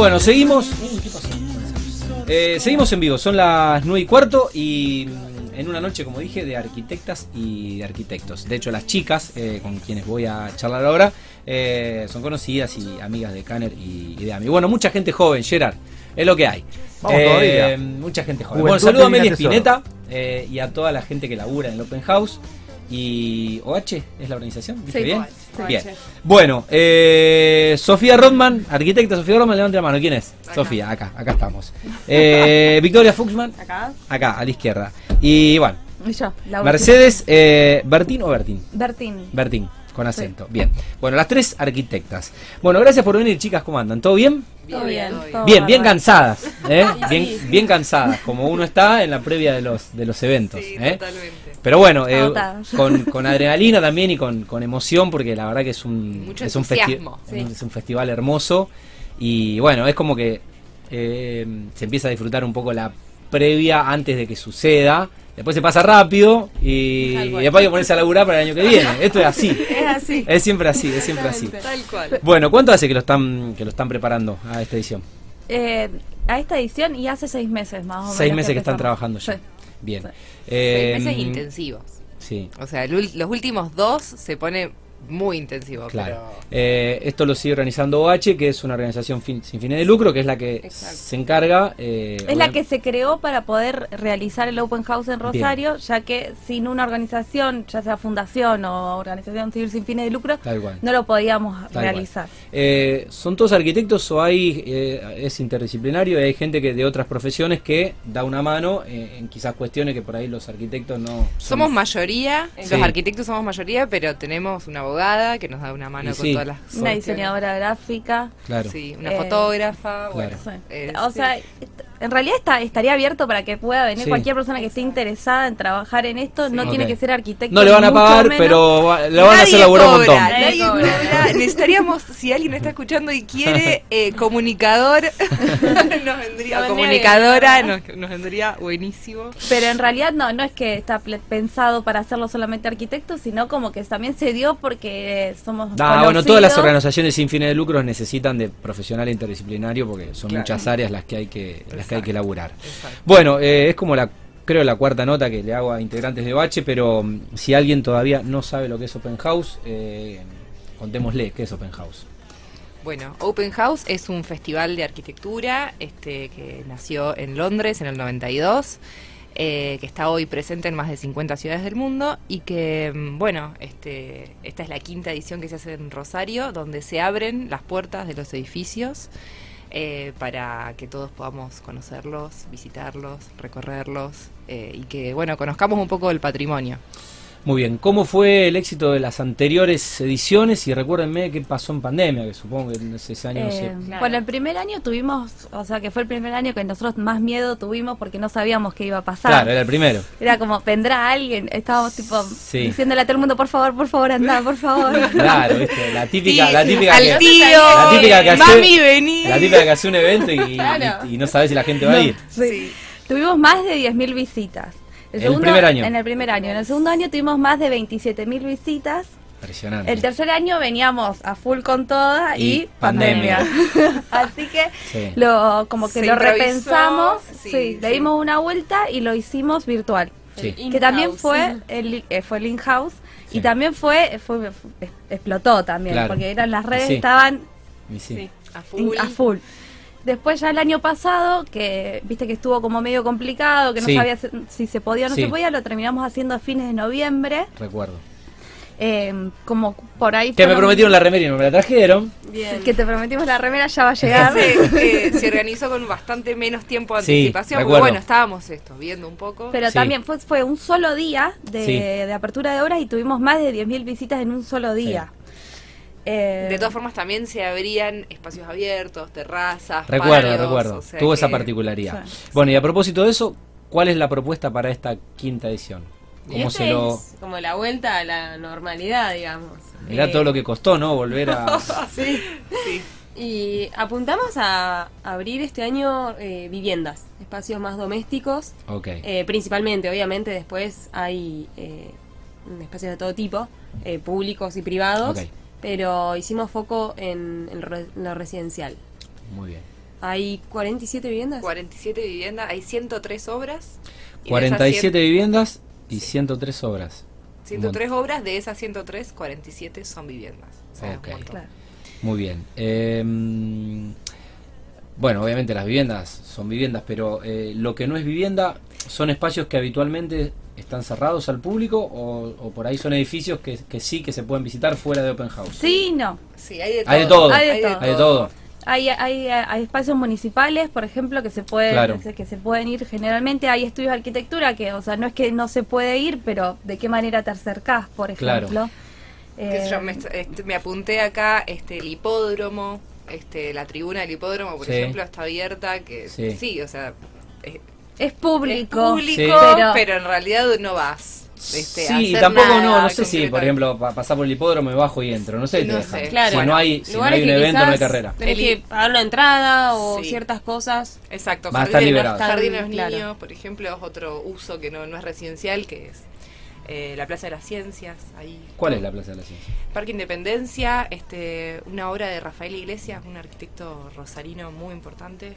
Bueno, seguimos. Eh, seguimos en vivo, son las 9 y cuarto y mm, en una noche, como dije, de arquitectas y de arquitectos. De hecho, las chicas eh, con quienes voy a charlar ahora eh, son conocidas y amigas de Canner y, y de Ami. Bueno, mucha gente joven, Gerard, es lo que hay. Vamos Eh, todavía. Mucha gente joven. Juventud Bueno, saludo a Meli tesoro. Spinetta eh, y a toda la gente que labura en el Open House. Y OH es la organización, ¿dije Sí, bien? OH. Bien. Bueno, eh, Sofía Rodman, arquitecta Sofía Rodman, levante la mano. ¿Quién es? Sofía, acá, acá estamos. Eh, Victoria Fuchsman, Acá. acá, a la izquierda. Y bueno, Y yo, la Mercedes, eh, ¿Bertín o Bertín? Bertín. Bertín, con acento. Bien. Bueno, las tres arquitectas. Bueno, gracias por venir, chicas. ¿Cómo andan? ¿Todo bien? Todo bien. todo Bien, bien bárbaro. cansadas, ¿eh? Bien, bien cansadas, como uno está en la previa de los, de los eventos. Sí, ¿eh? totalmente. Pero bueno, eh, con, con adrenalina también y con, con emoción, porque la verdad que es un, Mucho es un, sí. es un festival hermoso. Y bueno, es como que eh, se empieza a disfrutar un poco la previa antes de que suceda. Después se pasa rápido y, después hay que ponerse a laburar para el año que viene. Esto es así. Es así. Es siempre así, es siempre así. Tal cual. Bueno, ¿cuánto hace que lo están que lo están preparando a esta edición? Eh, a esta edición y hace seis meses más o menos. Seis meses que están trabajando ya. Sí. Bien. Sí. Eh, Seis meses intensivos. Sí, O sea, los últimos dos se pone muy intensivo. claro. pero- Eh, esto lo sigue organizando OH, que es una organización fin- sin fines de lucro, que es la que Exacto. se encarga. eh, Es la que se creó para poder realizar el Open House en Rosario, ya que sin una organización, ya sea fundación o organización civil sin fines de lucro, Tal cual. no lo podíamos Tal realizar. Eh, ¿Son todos arquitectos o hay eh, es interdisciplinario y hay gente que de otras profesiones que da una mano eh, en quizás cuestiones que por ahí los arquitectos no son- Somos mayoría, Sí. los arquitectos somos mayoría, pero tenemos una abogada que nos da una mano Y con sí. todas las Una cuestiones. diseñadora gráfica. Claro. Sí, una Eh, fotógrafa, bueno. Sí. eh, o sí. sea, en realidad está, estaría abierto para que pueda venir Sí. cualquier persona que esté interesada en trabajar en esto. No tiene que ser arquitecto. No le van a pagar, menos. pero va- le van a hacer laburar un montón. Nadie cobra. Necesitaríamos, si alguien está escuchando y quiere eh, comunicador, nos vendría, comunicadora, bien. nos, nos vendría buenísimo. Pero en realidad no, no es que está pensado para hacerlo solamente arquitectos, sino como que también se dio porque somos Ah, bueno, todas las organizaciones sin fines de lucro necesitan de profesional interdisciplinario porque son Claro. muchas áreas las que hay que las que hay que. Exacto. Bueno, eh, es como la creo la cuarta nota que le hago a integrantes de Bache, pero mm, si alguien todavía no sabe lo que es Open House, eh, contémosle qué es Open House. Bueno, Open House es un festival de arquitectura este, que nació en Londres en el 92, eh, que está hoy presente en más de 50 ciudades del mundo y que, mm, bueno, este, esta es la quinta edición que se hace en Rosario, donde se abren las puertas de los edificios eh, para que todos podamos conocerlos, visitarlos, recorrerlos eh, y que, bueno, conozcamos un poco del patrimonio. Muy bien, ¿cómo fue el éxito de las anteriores ediciones? Y recuérdenme qué pasó en pandemia, que supongo que en ese año no Eh, sé. Bueno, el primer año tuvimos, o sea, que fue el primer año que nosotros más miedo tuvimos porque no sabíamos qué iba a pasar. Claro, era el primero. Era como, vendrá alguien, estábamos tipo Sí. diciéndole a todo el mundo, por favor, por favor, anda, por favor. Claro, ¿viste? la típica, la típica al que- tío, la típica que hace- mami, vení. La típica que hace un evento y, Claro. y- y no sabe si la gente va a ir. Sí. Tuvimos más de 10.000 visitas. ¿En el primer año? En el primer año. En el segundo año tuvimos más de 27.000 visitas. Impresionante. El tercer año veníamos a full con toda y, Y pandemia. pandemia. Así que Sí. lo como que Se lo improvisó, repensamos, sí, sí, le dimos una vuelta y lo hicimos virtual. Sí. Que también fue el eh, fue el in-house Sí. y también fue, fue explotó también Claro. porque eran las redes Sí. estaban. A in- full. a full. Después ya el año pasado, que viste que estuvo como medio complicado, que no Sí. sabía si- si se podía o no Sí. se podía, lo terminamos haciendo a fines de noviembre. Recuerdo. eh, como por ahí... Que me prometieron la remera y no me la trajeron. Que te prometimos la remera, ya va a llegar. se, se organizó con bastante menos tiempo de anticipación, recuerdo. bueno, estábamos esto, viendo un poco. Pero Sí. también fue, fue un solo día de, Sí. de apertura de obras y tuvimos más de 10.000 visitas en un solo día. Eh, de todas formas también se abrían espacios abiertos, terrazas, Recuerdo, recuerdo. o sea Tuvo esa particularidad. Sí. Bueno, y a propósito de eso, ¿cuál es la propuesta para esta quinta edición? ¿Cómo este se lo.? es como la vuelta a la normalidad, digamos. Mirá Eh, todo lo que costó, ¿no? Volver a. Sí. Sí. Y apuntamos a abrir este año eh, viviendas, espacios más domésticos, Ok. eh, principalmente, obviamente después hay eh, espacios de todo tipo, eh, públicos y privados, Ok. Pero hicimos foco en, en re- en lo residencial. Muy bien. Hay 47 viviendas. 47 viviendas, hay 103 obras. y de 47 esas viviendas y 103 obras. 100 103 obras, de esas 103, 47 son viviendas. O sea, Ok. un montón. Claro. Muy bien. Eh, bueno, obviamente las viviendas son viviendas, pero eh, lo que no es vivienda son espacios que habitualmente están cerrados al público o, o por ahí son edificios que, que sí que se pueden visitar fuera de Open House. Sí, no. Sí, hay de todo. Hay de todo. Hay de todo. Hay de todo. Hay, hay, hay espacios municipales, por ejemplo, que se pueden Claro. que se pueden ir generalmente. Hay estudios de arquitectura que, o sea, no es que no se puede ir, pero de qué manera te acercás, por Claro. ejemplo. Yo, Eh, me, este, me apunté acá este el hipódromo, este la tribuna del hipódromo, por Sí. ejemplo, está abierta, que Sí. sí, o sea, es, es público, es público, Sí. pero, pero, en realidad no vas. Este, a sí, y hacer tampoco no, nada no sé si, por ejemplo, pa- pasar por el hipódromo me bajo y entro, no sé, te No sé. Claro. Si Bueno, no hay, si no hay un evento, no hay carrera. Tenés que pagar una entrada o Sí. ciertas cosas. Exacto, Va a estar jardín de- liberado. jardín de los Claro. niños, por ejemplo, es otro uso que no, no es residencial, que es eh, la Plaza de las Ciencias, ahí. ¿Cuál es la Plaza de la Ciencia? Parque Independencia, este, una obra de Rafael Iglesias, un arquitecto rosarino muy importante.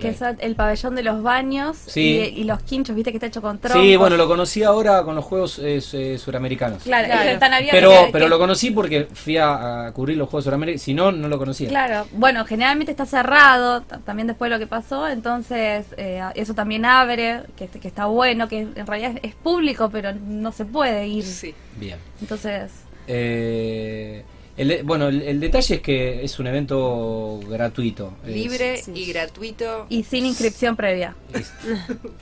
Que es el pabellón de los baños Sí. y, y los quinchos, viste que está hecho con troncos. Sí, bueno, lo conocí ahora con los juegos eh, eh, suramericanos. Claro, están abiertos. Pero, que- pero que- lo conocí porque fui a, a cubrir los Juegos Suramericanos. Si no, no lo conocía. Claro, bueno, generalmente está cerrado, también después de lo que pasó, entonces eh, eso también abre, que, que está bueno, que en realidad es, es público, pero no se puede ir. Sí. Bien. Entonces, Eh, el de- bueno, el, el detalle es que es un evento gratuito. Es- Libre sí. y gratuito. y sin inscripción previa. es-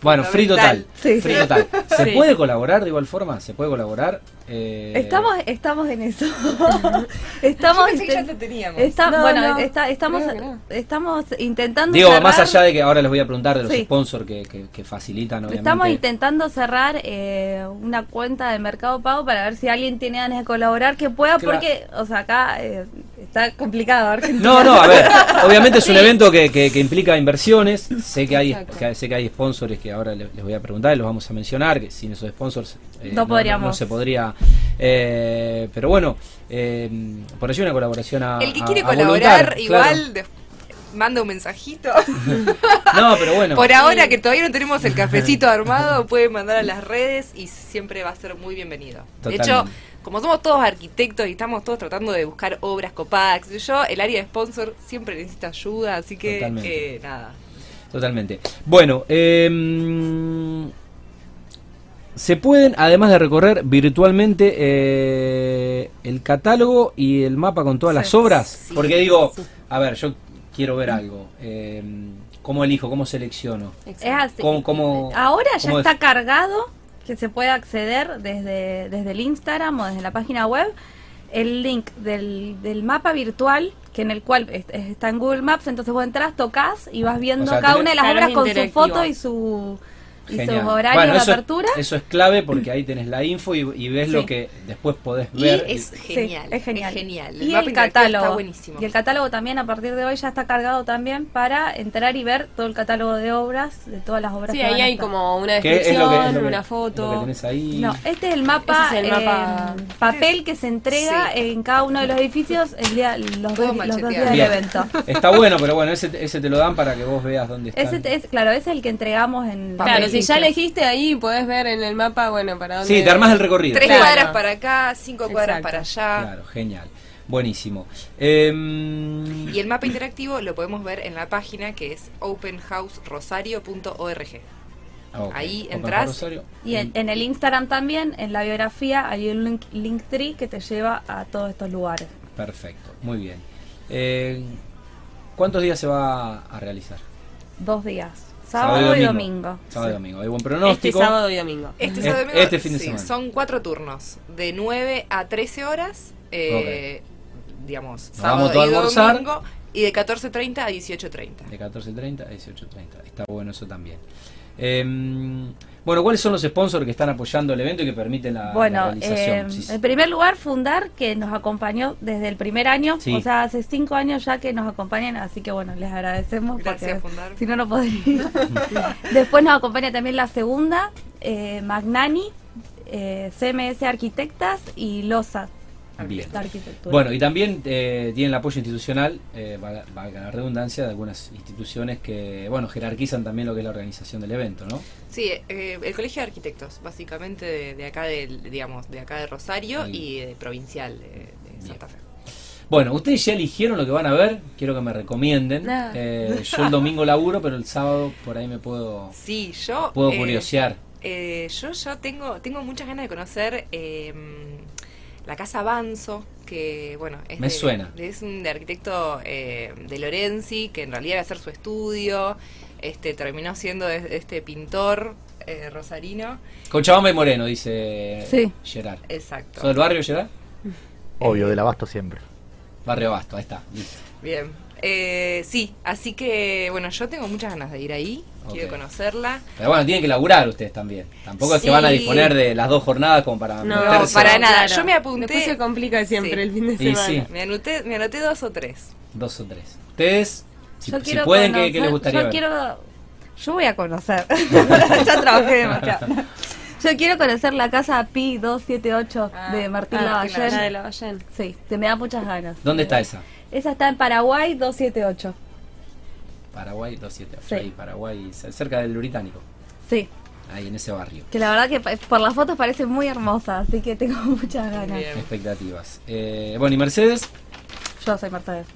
bueno, free total. Sí. Free total. ¿Se Sí. puede colaborar de igual forma? ¿Se puede colaborar? Eh, Estamos, estamos en eso. estamos, Yo pensé que ya inten- te teníamos. está- No, bueno, no, está- estamos, no. estamos intentando Digo, cerrar- más allá de que ahora les voy a preguntar de los Sí. sponsors que, que- que facilitan, obviamente. Estamos intentando cerrar eh, una cuenta de Mercado Pago para ver si alguien tiene ganas de colaborar que pueda, Claro. porque, o sea, acá eh, está complicado. Argentina. No, no, a ver, obviamente es un evento que, que- que implica inversiones. Sé que hay que, sé que hay sponsors que ahora le- les, voy a preguntar y los vamos a mencionar, que sin esos sponsors eh, No podríamos. no se podría. eh, pero bueno, eh, por allí una colaboración a. El que quiere a colaborar, igual de- manda un mensajito. claro. No, pero bueno. Por ahora que todavía no tenemos el cafecito armado, puede mandar a las redes y siempre va a ser muy bienvenido. De hecho. Como somos todos arquitectos y estamos todos tratando de buscar obras copadas, qué sé yo, el área de sponsor siempre necesita ayuda, así que Totalmente. eh, nada. Totalmente. Bueno, eh, se pueden, además de recorrer virtualmente eh, el catálogo y el mapa con todas las Sí. obras, Sí. porque digo, a ver, yo quiero ver algo. Eh, ¿Cómo elijo? ¿Cómo selecciono? Es así. ¿Cómo- cómo- Ahora ya cómo es? está cargado, que se puede acceder desde, desde el Instagram o desde la página web, el link del, del mapa virtual, que en el cual es- es- está en Google Maps, entonces vos entras, tocas y vas viendo O sea, cada una de las obras con su foto y su y Genial. sus horarios Bueno, de eso, apertura. Eso es clave porque ahí tenés la info y, y ves Sí. lo que después podés Y ver. es Sí, genial. es genial. genial. Y el catálogo. está buenísimo. Y el catálogo también a partir de hoy ya está cargado también para entrar y ver todo el catálogo de obras, de todas las obras Sí, que ahí hay estar. como una ¿Qué es descripción, que, una lo que foto. tenés ahí? No, este es el mapa, es el mapa- eh, papel que se entrega Sí. en cada uno de los edificios el día, los, dos, los días del evento. Está bueno, pero bueno, ese, ese te lo dan para que vos veas dónde está. Ese te- es, claro, ese es el que entregamos en Claro, si ya elegiste ahí, podés ver en el mapa, bueno, para dónde. Sí, te armás el recorrido. Tres Claro. cuadras para acá, cinco cuadras Exacto. para allá. Claro, genial. Buenísimo. Em, Y el mapa interactivo lo podemos ver en la página que es openhouserosario.org. ok. ahí Open entrás. Rosario. Y en, en el Instagram también, en la biografía, hay un link, link tree que te lleva a todos estos lugares. Perfecto, muy bien. Eh, ¿Cuántos días se va a realizar? Dos días, sábado, y domingo. Sábado y Sí. domingo. Hay buen Este pronóstico. sábado y domingo. Este, Este- sábado y domingo, este fin de sí, semana. Son cuatro turnos, de 9 a 13 horas, eh, digamos, Nos sábado vamos y domingo, y de 14.30 a 18.30. De 14.30 a 18.30. Está bueno eso también. Em, bueno, ¿cuáles son los sponsors que están apoyando el evento y que permiten la, la Bueno, realización? eh, Sí, sí. en primer lugar, Fundar, que nos acompañó desde el primer año, Sí. o sea, hace cinco años ya que nos acompañan, así que bueno, les agradecemos. Gracias, porque Fundar. Si no, no podría. Después nos acompaña también la segunda, eh, Magnani, eh, CMS Arquitectas y LOSA, Bien. Bueno, y también eh, tienen el apoyo institucional, eh, valga, la redundancia, de algunas instituciones que, bueno, jerarquizan también lo que es la organización del evento, ¿no? Sí, eh, el Colegio de Arquitectos, básicamente de, de acá del, digamos, de acá de Rosario Ahí. y de provincial de, de Santa Fe. Bueno, ustedes ya eligieron lo que van a ver, quiero que me recomienden. No. Eh, yo el domingo laburo, pero el sábado por ahí me puedo, Sí, yo puedo eh, curiosear. eh, yo yo tengo tengo muchas ganas de conocer eh, la casa Banzo, que bueno, es Me de- suena. es un de arquitecto eh, de Lorenzi, que en realidad iba a hacer su estudio, este terminó siendo de- este pintor eh, rosarino. Cochabamba y Moreno, dice Sí. Gerard. Exacto. ¿Sos del barrio, Gerard? Obvio, del abasto siempre. Barrio Abasto, ahí está. listo. Bien. Eh, sí, así que bueno, yo tengo muchas ganas de ir ahí, quiero conocerla. Pero bueno, tienen que laburar ustedes también. Tampoco es que van a disponer de las dos jornadas como para No, meterse. para nada. Yo me apunté- Después se complica siempre Sí. el fin de Y semana. sí. Me anoté, me anoté dos o tres. Dos o tres. Ustedes, si, yo si quiero pueden, ¿qué, conocer- qué les gustaría yo ver? quiero yo voy a conocer ya trabajé demasiado yo quiero conocer la casa Pi 278 de Martín Ah, Lavallén La de Lavallén. sí te me da muchas ganas ¿Dónde está esa? Esa está en Paraguay 278 Paraguay 278. Sí. Ahí, Paraguay, cerca del Británico. sí Ahí, en ese barrio. que la verdad que por las fotos parece muy hermosa así que tengo muchas ganas Bien. Expectativas. Eh, bueno, ¿y Mercedes? yo soy Mercedes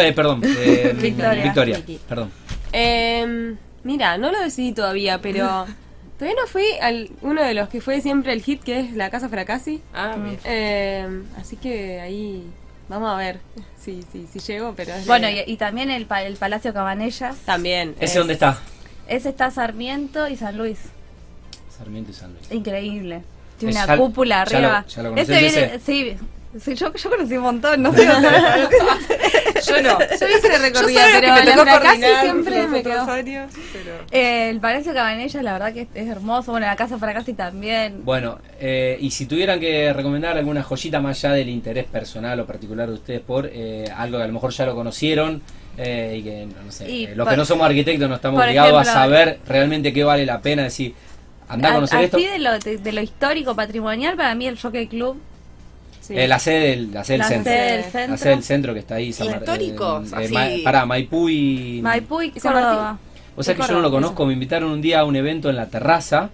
Eh, perdón. eh, Victoria. Victoria. Perdón. Eh, mira, no lo decidí todavía, pero todavía no fui al uno de los que fue siempre el hit, que es La Casa Fracasi. Ah, bien. Eh, así que ahí vamos a ver si, si, si llego, pero es bueno y, y también el, pa- el Palacio Cabanellas también. ¿Ese es- dónde está? ese está Sarmiento y San Luis Sarmiento y San Luis. Increíble. Tiene Es- una ya- cúpula ya lo- arriba. ya lo conocés Ese viene, ese. sí, sí, yo, yo conocí un montón, no sé dónde. Yo no. Yo hice recorrida, Yo pero que me la tocó Fracasi coordinar siempre me quedó. años, pero- Eh, el Palacio Cabanellas, la verdad que es, es hermoso. Bueno, la casa para casi también. Bueno, eh, y si tuvieran que recomendar alguna joyita más allá del interés personal o particular de ustedes por eh, algo que a lo mejor ya lo conocieron eh, y que, no sé, Y eh, los por- que no somos arquitectos no estamos obligados a saber realmente qué vale la pena decir, anda a A- conocer así esto. de lo, de, de lo histórico, patrimonial, para mí el Jockey Club. Sí. Eh, la sede del, la sede del la centro. sede del La centro. La sede del centro que está ahí. San Histórico, eh. Ma- pará, Maipú y... Maipú y Córdoba. O sea que yo no lo conozco, me invitaron un día a un evento en la terraza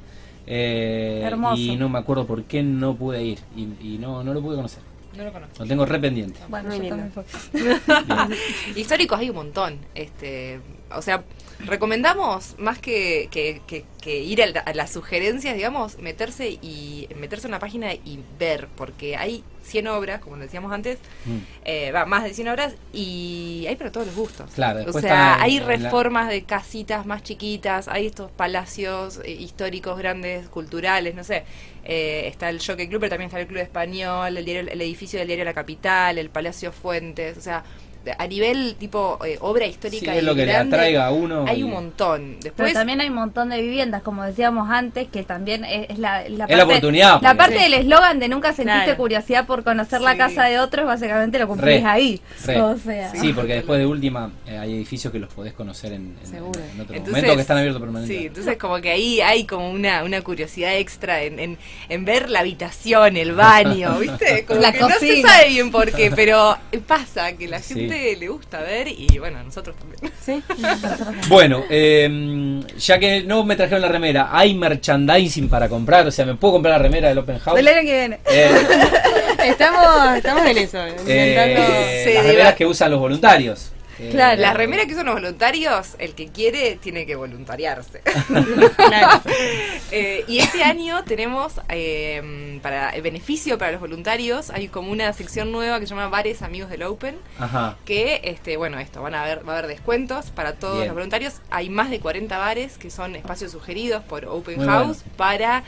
eh, Hermoso. y no me acuerdo por qué no pude ir y, y no, no lo pude conocer. No lo conozco. Lo tengo re pendiente. Bueno, yo también fue. Históricos hay un montón. Este, o sea, recomendamos más que, que, que- que ir a, la- a las sugerencias, digamos, meterse y meterse en una página y ver, porque hay 100 obras, como decíamos antes, Mm. eh, va, más de 100 obras y hay para todos los gustos. Claro, o sea, hay la- reformas de casitas más chiquitas, hay estos palacios eh, históricos grandes, culturales, no sé. Eh, está el Jockey Club, pero también está el Club Español, el, diario- el edificio del diario La Capital, el Palacio Fuentes, o sea, a nivel tipo eh, obra Sí, histórica es y lo que le grande, atraiga a uno. hay y- un montón. Pero Después, también hay un montón de viviendas, como decíamos antes, que también es, es la, la Es la oportunidad, La parte Sí. del eslogan de nunca sentiste Claro. curiosidad por conocer la Sí. casa de otros, básicamente lo cumplís Re, ahí. re. O sea, Sí, porque después de última eh, hay edificios que los podés conocer en, en, Seguro. en otro Entonces, momento que están abiertos Sí, permanentemente. entonces como que ahí hay como una, una curiosidad extra en, en, en ver la habitación, el baño, ¿viste? Como La que no se sabe bien por qué, pero pasa que la Sí. Gente le gusta ver y bueno, a nosotros también. Sí. Bueno, eh, ya que no me trajeron la remera, ¿hay merchandising para comprar? O sea, ¿me puedo comprar la remera del Open House? del año que viene. Eh, Estamos, estamos en eso, intentando. eh, Sí, las remeras que usan los voluntarios. Eh, Claro. La remera que usan los voluntarios, el que quiere tiene que voluntariarse. Claro. Eh, y este año tenemos, eh, para el beneficio para los voluntarios, hay como una sección nueva que se llama Bares Amigos del Open. Ajá. que este bueno esto van a haber va a haber descuentos para todos Bien. los voluntarios hay más de 40 bares que son espacios sugeridos por Open Muy House bueno. para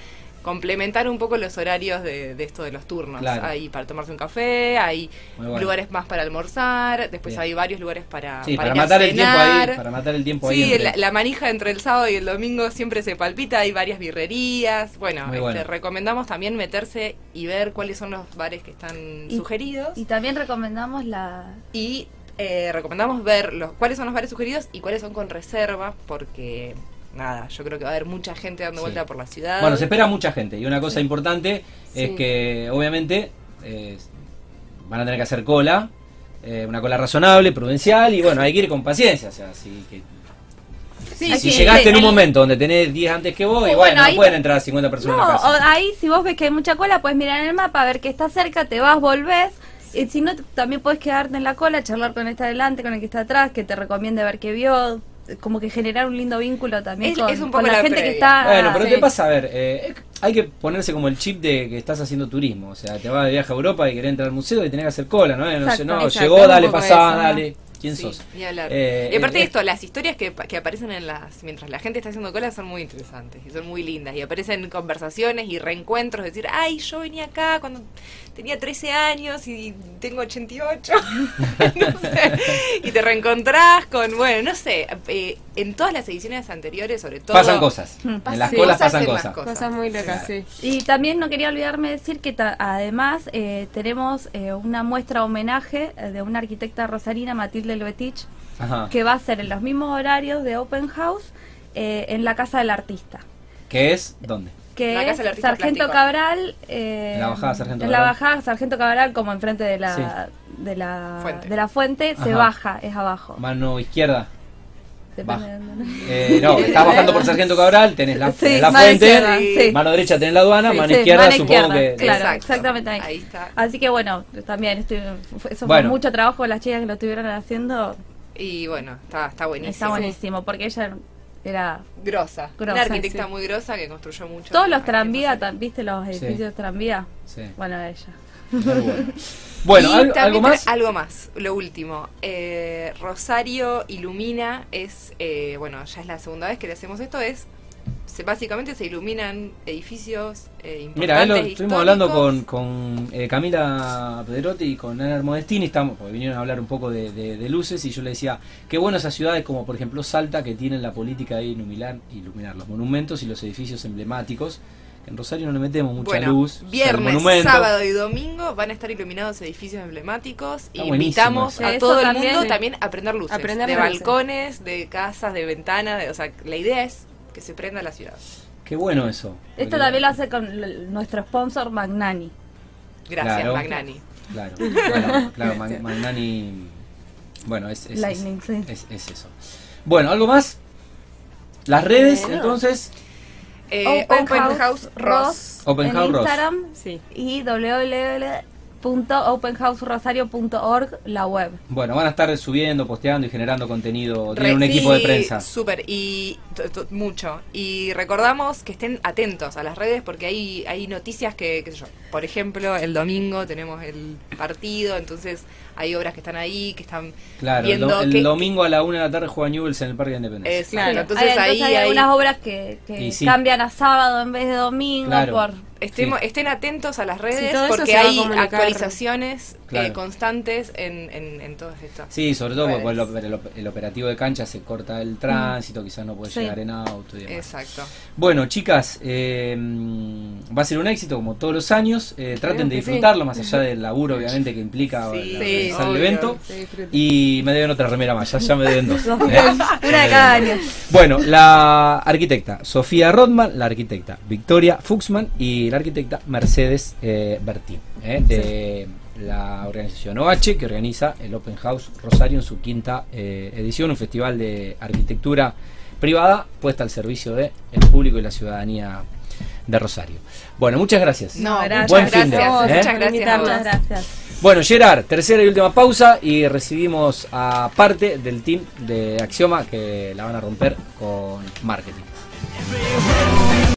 complementar un poco los horarios de, de esto de los turnos Claro. hay para tomarse un café hay bueno. lugares más para almorzar después Bien. hay varios lugares para Sí, para, matar el tiempo ahí. Para matar el tiempo ahí. Sí, entre- la, la manija entre el sábado y el domingo siempre se palpita, hay varias birrerías. Bueno, este, bueno. recomendamos también meterse y ver cuáles son los bares que están Y- sugeridos. Y también recomendamos la. Y eh, recomendamos ver los, cuáles son los bares sugeridos y cuáles son con reserva, porque nada, yo creo que va a haber mucha gente dando Sí. vuelta por la ciudad. Bueno, se espera mucha gente. Y una cosa importante es Sí. que, obviamente, eh, van a tener que hacer cola, eh, una cola razonable, prudencial, y bueno, hay que ir con paciencia. O sea, si, que- Sí, si sí, llegaste sí, en un el- momento donde tenés 10 antes que vos, y bueno, bueno, no pueden entrar 50 personas No, a la o casa. ahí si vos ves que hay mucha cola, puedes mirar en el mapa, ver que está cerca, te vas, volvés. Y si no, también puedes quedarte en la cola, charlar con el que está adelante, con el que está atrás, que te recomiende ver qué vio. Como que generar un lindo vínculo también Es- con, es un con poco la la gente que está. Bueno, pero sí. te pasa, a ver, eh, hay que ponerse como el chip de que estás haciendo turismo. O sea, te vas de viaje a Europa y querés entrar al museo y tenés que hacer cola, ¿no? No, sé, Exacto, no exacto, llegó, dale, pasá, eso, ¿no? ¿Quién Sí, sos? ni hablar. Eh, y aparte eh, de esto, las historias que, que aparecen en las mientras la gente está haciendo cola son muy interesantes y son muy lindas y aparecen conversaciones y reencuentros, decir, ay, yo venía acá cuando tenía 13 años y tengo 88, no sé, y te reencontrás con, bueno, no sé, eh, en todas las ediciones anteriores, sobre todo... Pasan cosas. Mm. En las Sí, colas cosas pasan cosas. cosas. Cosas muy locas, sí. Y también no quería olvidarme de decir que además eh, tenemos eh, una muestra homenaje eh, de una arquitecta rosarina, Matilde Loetich, Ajá. que va a ser en los mismos horarios de Open House eh, en la Casa del Artista. ¿Qué es? ¿Dónde? que La Casa es del Artista Sargento Plástico. Cabral. eh, En la bajada Sargento en la Cabral. bajada Sargento Cabral, como enfrente de la, de la Fuente. de la fuente, se baja, es abajo. Mano izquierda. Baja. Eh, no, estás bajando por Sargento Cabral, tenés la, Sí, tenés la mano fuente, izquierda, sí. mano derecha tenés la aduana, Sí, mano sí, izquierda mano supongo izquierda, que... claro. Exacto. exactamente ahí. Ahí está. Así que bueno, también estoy, fue- eso Bueno. fue mucho trabajo las chicas que lo estuvieron haciendo. Y bueno, está, está buenísimo. Está buenísimo, porque ella era... Grosa. Grosa, Una arquitecta sí. muy grosa que construyó mucho. Todos los aquí en tranvía, Rosario. tam- ¿viste los Sí. edificios tranvía? Sí, Bueno, ella. Bueno. Y ¿algo, más? Algo más, lo último. Eh, Rosario Ilumina es, eh, bueno, ya es la segunda vez que le hacemos esto, es, se, básicamente se iluminan edificios eh, importantes, Mira, lo estuvimos hablando con, con eh, Camila Pedrotti y con Ana Modestini, estamos, porque vinieron a hablar un poco de, de- de luces y yo le decía, qué bueno esas ciudades como por ejemplo Salta que tienen la política de iluminar, iluminar los monumentos y los edificios emblemáticos. En Rosario no le metemos mucha Bueno, luz. o sea, el viernes, sábado y domingo van a estar iluminados edificios emblemáticos Está y invitamos a todo el mundo también a prender luces, A prender de luces. balcones, de casas, de ventanas, de- o sea, la idea es que se prenda la ciudad. Qué bueno eso. Esto porque- también lo hace con nuestro sponsor Magnani. Gracias, Claro. Magnani. Claro, bueno, claro, Mag- Magnani. Bueno, es, es, es- Lightning, sí. es- es eso. Bueno, ¿algo más? Las redes, entonces. Eh, Open, House, Ross. Open en House Ross. Instagram Sí. y www.openhouserosario.org la web. Bueno, van a estar subiendo, posteando y generando contenido. Re- Tienen un equipo de prensa. Súper, y mucho. Y recordamos que estén atentos a las redes porque hay, hay noticias que, qué sé yo, por ejemplo, el domingo tenemos el partido, entonces hay obras que están ahí, que están Claro, el, viendo do- el que- domingo a la una de la tarde juega Newell's en el Parque de Independencia. Exacto, Claro. entonces Hay- ahí hay algunas obras que, que Y sí. cambian a sábado en vez de domingo Claro. por Estemos- Sí. Estén atentos a las redes Sí, porque hay actualizaciones eh, constantes en, en, en todas estas. Sí, sobre todo porque redes. el, el- el operativo de cancha se corta el tránsito, quizás no puede Sí. Llegar en auto y demás. Exacto. Bueno, chicas, eh, va a ser un éxito como todos los años. Eh, traten de disfrutarlo, más allá del laburo, obviamente, que implica organizar el evento. Y me deben otra remera más, ya, ya me deben dos. ¿eh? una de cada año. Bueno, la arquitecta Sofía Rodman, la arquitecta Victoria Fuxman y la arquitecta Mercedes eh, Bertín, eh, de la organización OH, que organiza el Open House Rosario en su quinta eh, edición, un festival de arquitectura privada puesta al servicio del público y la ciudadanía de Rosario. Bueno, muchas gracias. No, gracias. Buen muchas fin de, gracias. ¿eh? Muchas gracias. a invitarnos. vos. Muchas gracias. Bueno, Gerard, tercera y última pausa y recibimos a parte del team de Axioma que la van a romper con marketing.